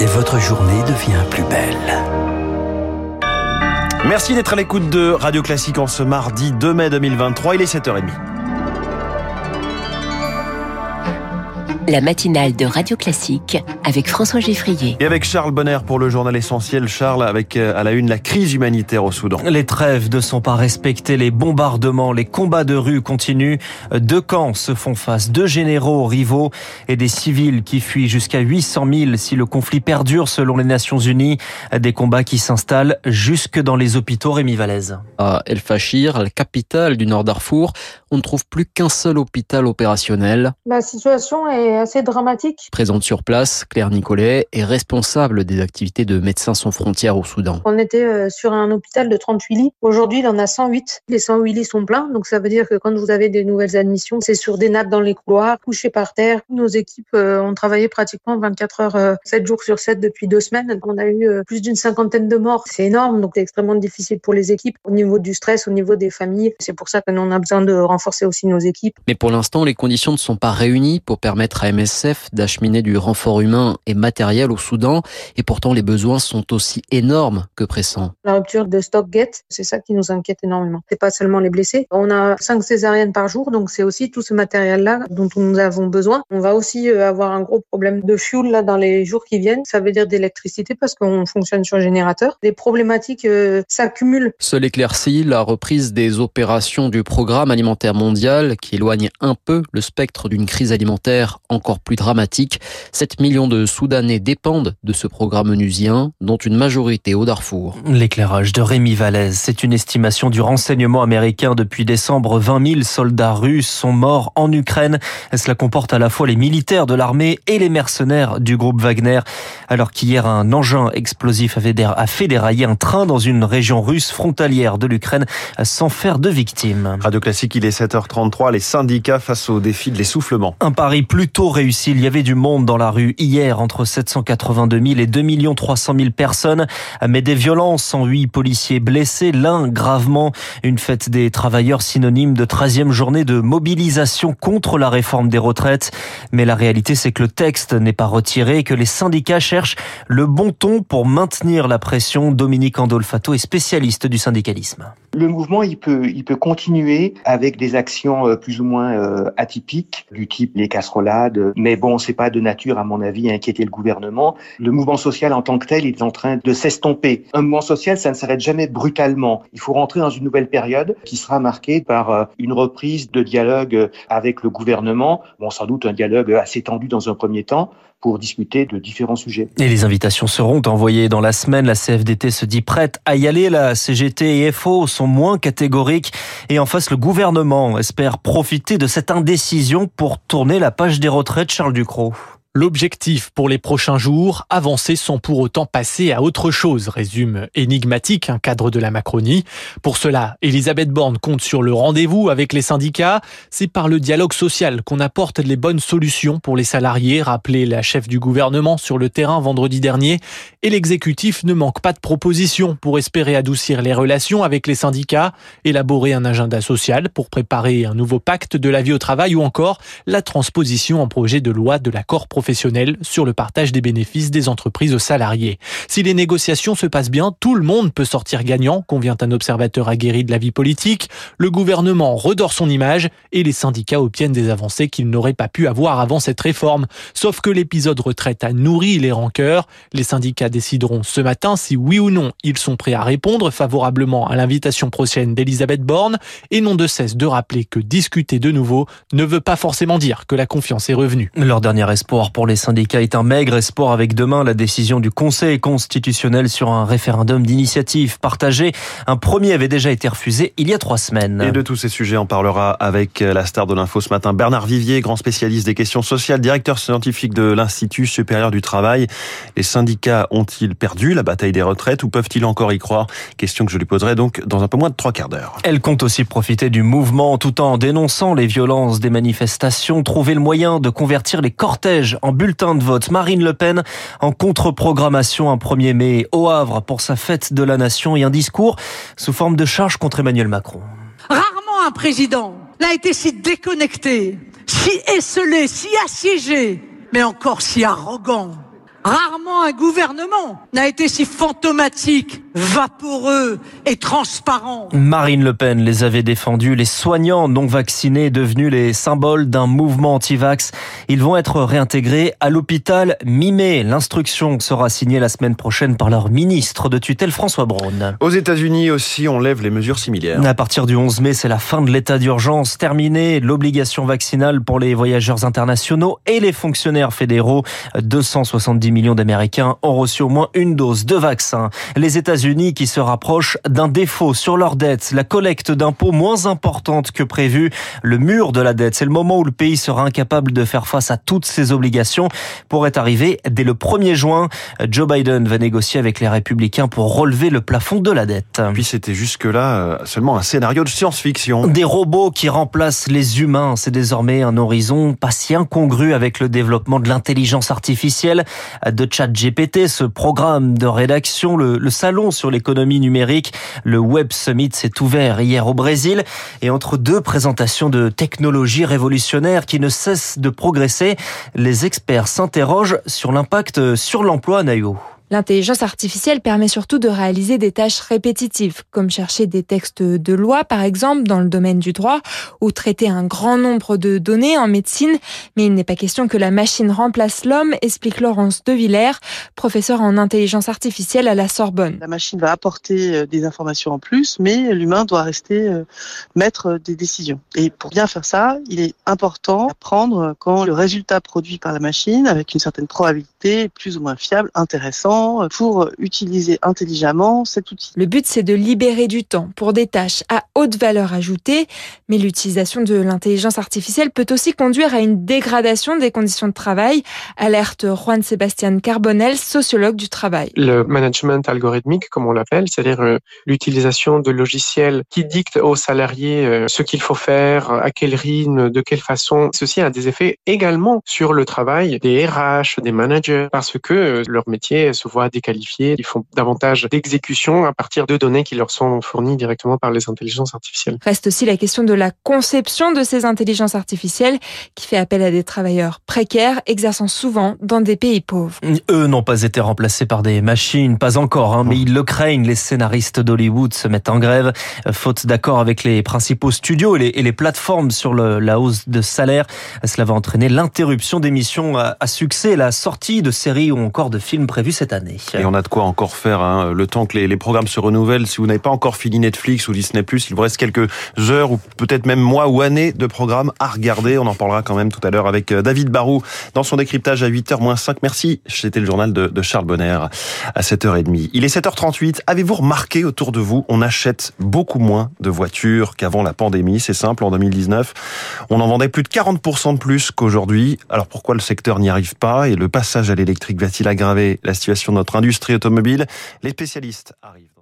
Et votre journée devient plus belle. Merci d'être à l'écoute de Radio Classique en ce mardi 2 mai 2023. Il est 7h30. La matinale de Radio Classique avec François Geffrier. Et avec Charles Bonner pour le journal essentiel. Charles, avec euh, à la une la crise humanitaire au Soudan. Les trêves ne sont pas respectées, les bombardements, les combats de rue continuent. Deux camps se font face, deux généraux rivaux et des civils qui fuient jusqu'à 800 000 si le conflit perdure selon les Nations Unies. Des combats qui s'installent jusque dans les hôpitaux Rémi Valaise. À El Fashir, la capitale du Nord Darfour, on ne trouve plus qu'un seul hôpital opérationnel. La situation est assez dramatique. Présente sur place, Claire Nicolet est responsable des activités de Médecins sans frontières au Soudan. On était euh, sur un hôpital de 38 lits. Aujourd'hui, il en a 108. Les 108 lits sont pleins, donc ça veut dire que quand vous avez des nouvelles admissions, c'est sur des nappes dans les couloirs, couchés par terre. Nos équipes euh, ont travaillé pratiquement 24 heures, 7 euh, jours sur 7 depuis deux semaines. On a eu plus d'une cinquantaine de morts. C'est énorme, donc c'est extrêmement difficile pour les équipes au niveau du stress, au niveau des familles. C'est pour ça que l'on a besoin de renforcer aussi nos équipes. Mais pour l'instant, les conditions ne sont pas réunies pour permettre à MSF d'acheminer du renfort humain et matériel au Soudan. Et pourtant, les besoins sont aussi énormes que pressants. La rupture de stock get, c'est ça qui nous inquiète énormément. C'est pas seulement les blessés. On a 5 césariennes par jour, donc c'est aussi tout ce matériel-là dont nous avons besoin. On va aussi euh, avoir un gros problème de fuel là dans les jours qui viennent. Ça veut dire d'électricité parce qu'on fonctionne sur générateur. Les problématiques euh, s'accumulent. Seul éclairci, la reprise des opérations du programme alimentaire mondial qui éloigne un peu le spectre d'une crise alimentaire encore plus dramatique. 7 millions de Soudanais dépendent de ce programme onusien, dont une majorité au Darfour. L'éclairage de Rémi Vallès, c'est une estimation du renseignement américain. Depuis décembre, 20 000 soldats russes sont morts en Ukraine. Cela comporte à la fois les militaires de l'armée et les mercenaires du groupe Wagner. Alors qu'hier, un engin explosif a fait dérailler un train dans une région russe frontalière de l'Ukraine sans faire de victimes. Radio Classique, il est 7h33. Les syndicats face au défi de l'essoufflement. Un pari plutôt réussi. Il y avait du monde dans la rue hier entre 782 000 et 2 300 000 personnes. Mais des violences, 108 policiers blessés, l'un gravement. Une fête des travailleurs synonyme de 13e journée de mobilisation contre la réforme des retraites. Mais la réalité, c'est que le texte n'est pas retiré et que les syndicats cherchent le bon ton pour maintenir la pression. Dominique Andolfato est spécialiste du syndicalisme. Le mouvement, il peut, il peut continuer avec des actions euh, plus ou moins euh, atypiques, du type les casserolades. Mais bon, c'est pas de nature, à mon avis, à inquiéter le gouvernement. Le mouvement social en tant que tel est en train de s'estomper. Un mouvement social, ça ne s'arrête jamais brutalement. Il faut rentrer dans une nouvelle période qui sera marquée par euh, une reprise de dialogue avec le gouvernement. Bon, sans doute un dialogue assez tendu dans un premier temps, pour discuter de différents sujets. Et les invitations seront envoyées dans la semaine. La CFDT se dit prête à y aller. La CGT et FO sont moins catégoriques. Et en face, le gouvernement espère profiter de cette indécision pour tourner la page des retraites. Charles Ducrot. L'objectif pour les prochains jours, avancer sans pour autant passer à autre chose, résume énigmatique un cadre de la Macronie. Pour cela, Elisabeth Borne compte sur le rendez-vous avec les syndicats. C'est par le dialogue social qu'on apporte les bonnes solutions pour les salariés, rappelait la chef du gouvernement sur le terrain vendredi dernier. Et l'exécutif ne manque pas de propositions pour espérer adoucir les relations avec les syndicats, élaborer un agenda social pour préparer un nouveau pacte de la vie au travail ou encore la transposition en projet de loi de l'accord professionnel sur le partage des bénéfices des entreprises aux salariés. Si les négociations se passent bien, tout le monde peut sortir gagnant, convient un observateur aguerri de la vie politique. Le gouvernement redore son image et les syndicats obtiennent des avancées qu'ils n'auraient pas pu avoir avant cette réforme. Sauf que l'épisode retraite a nourri les rancœurs. Les syndicats décideront ce matin si oui ou non ils sont prêts à répondre favorablement à l'invitation prochaine d'Elisabeth Borne et n'ont de cesse de rappeler que discuter de nouveau ne veut pas forcément dire que la confiance est revenue. Leur dernier espoir pour les syndicats est un maigre espoir avec demain la décision du Conseil constitutionnel sur un référendum d'initiative partagée. Un premier avait déjà été refusé il y a trois semaines. Et de tous ces sujets, on parlera avec la star de l'info ce matin, Bernard Vivier, grand spécialiste des questions sociales, directeur scientifique de l'Institut supérieur du travail. Les syndicats ont-ils perdu la bataille des retraites ou peuvent-ils encore y croire? Question que je lui poserai donc dans un peu moins de trois quarts d'heure. Elle compte aussi profiter du mouvement tout en dénonçant les violences des manifestations, trouver le moyen de convertir les cortèges en bulletin de vote. Marine Le Pen en contre-programmation un 1er mai au Havre pour sa fête de la nation et un discours sous forme de charge contre Emmanuel Macron. Rarement un président n'a été si déconnecté, si esselé, si assiégé mais encore si arrogant. Rarement un gouvernement n'a été si fantomatique, vaporeux et transparent. Marine Le Pen les avait défendus, les soignants non vaccinés devenus les symboles d'un mouvement anti-vax. Ils vont être réintégrés à l'hôpital mi-mai. L'instruction sera signée la semaine prochaine par leur ministre de tutelle François Braun. Aux États-Unis aussi, on lève les mesures similaires. À partir du 11 mai, c'est la fin de l'état d'urgence terminée, l'obligation vaccinale pour les voyageurs internationaux et les fonctionnaires fédéraux. 270 millions d'Américains ont reçu au moins une dose de vaccin. Les États-Unis qui se rapprochent d'un défaut sur leur dette, la collecte d'impôts moins importante que prévu, le mur de la dette. C'est le moment où le pays sera incapable de faire face à toutes ses obligations. Pourrait arriver dès le 1er juin. Joe Biden va négocier avec les républicains pour relever le plafond de la dette. Puis c'était jusque-là euh, seulement un scénario de science-fiction. Des robots qui remplacent les humains, c'est désormais un horizon pas si incongru avec le développement de l'intelligence artificielle de ChatGPT, ce programme de rédaction, le, le salon sur l'économie numérique, le Web Summit s'est ouvert hier au Brésil et entre deux présentations de technologies révolutionnaires qui ne cessent de progresser, les experts s'interrogent sur l'impact sur l'emploi, Nayo. L'intelligence artificielle permet surtout de réaliser des tâches répétitives, comme chercher des textes de loi, par exemple, dans le domaine du droit, ou traiter un grand nombre de données en médecine. Mais il n'est pas question que la machine remplace l'homme, explique Laurence De Villers, professeure en intelligence artificielle à la Sorbonne. La machine va apporter euh, des informations en plus, mais l'humain doit rester euh, maître des décisions. Et pour bien faire ça, il est important d'apprendre quand le résultat produit par la machine, avec une certaine probabilité, plus ou moins fiable, intéressant, pour utiliser intelligemment cet outil. Le but, c'est de libérer du temps pour des tâches à haute valeur ajoutée, mais l'utilisation de l'intelligence artificielle peut aussi conduire à une dégradation des conditions de travail, alerte Juan Sébastien Carbonel, sociologue du travail. Le management algorithmique, comme on l'appelle, c'est-à-dire euh, l'utilisation de logiciels qui dictent aux salariés euh, ce qu'il faut faire, à quel rythme, de quelle façon, ceci a des effets également sur le travail des RH, des managers, parce que euh, leur métier se voient déqualifiés, ils font davantage d'exécution à partir de données qui leur sont fournies directement par les intelligences artificielles. Reste aussi la question de la conception de ces intelligences artificielles qui fait appel à des travailleurs précaires exerçant souvent dans des pays pauvres. Eux n'ont pas été remplacés par des machines, pas encore, hein, mais ils le craignent. Les scénaristes d'Hollywood se mettent en grève, faute d'accord avec les principaux studios et les, et les plateformes sur le, la hausse de salaire. Cela va entraîner l'interruption d'émissions à, à succès, la sortie de séries ou encore de films prévus cette année. Et on a de quoi encore faire, hein, le temps que les, programmes se renouvellent. Si vous n'avez pas encore fini Netflix ou Disney+, il vous reste quelques heures ou peut-être même mois ou années de programmes à regarder. On en parlera quand même tout à l'heure avec David Barou dans son décryptage à 8h-5. Merci. C'était le journal de, Charles Bonner à 7h30. Il est 7h38. Avez-vous remarqué autour de vous, on achète beaucoup moins de voitures qu'avant la pandémie? C'est simple, en 2019, on en vendait plus de 40% de plus qu'aujourd'hui. Alors pourquoi le secteur n'y arrive pas et le passage l'électrique va-t-il aggraver la situation de notre industrie automobile? Les spécialistes arrivent.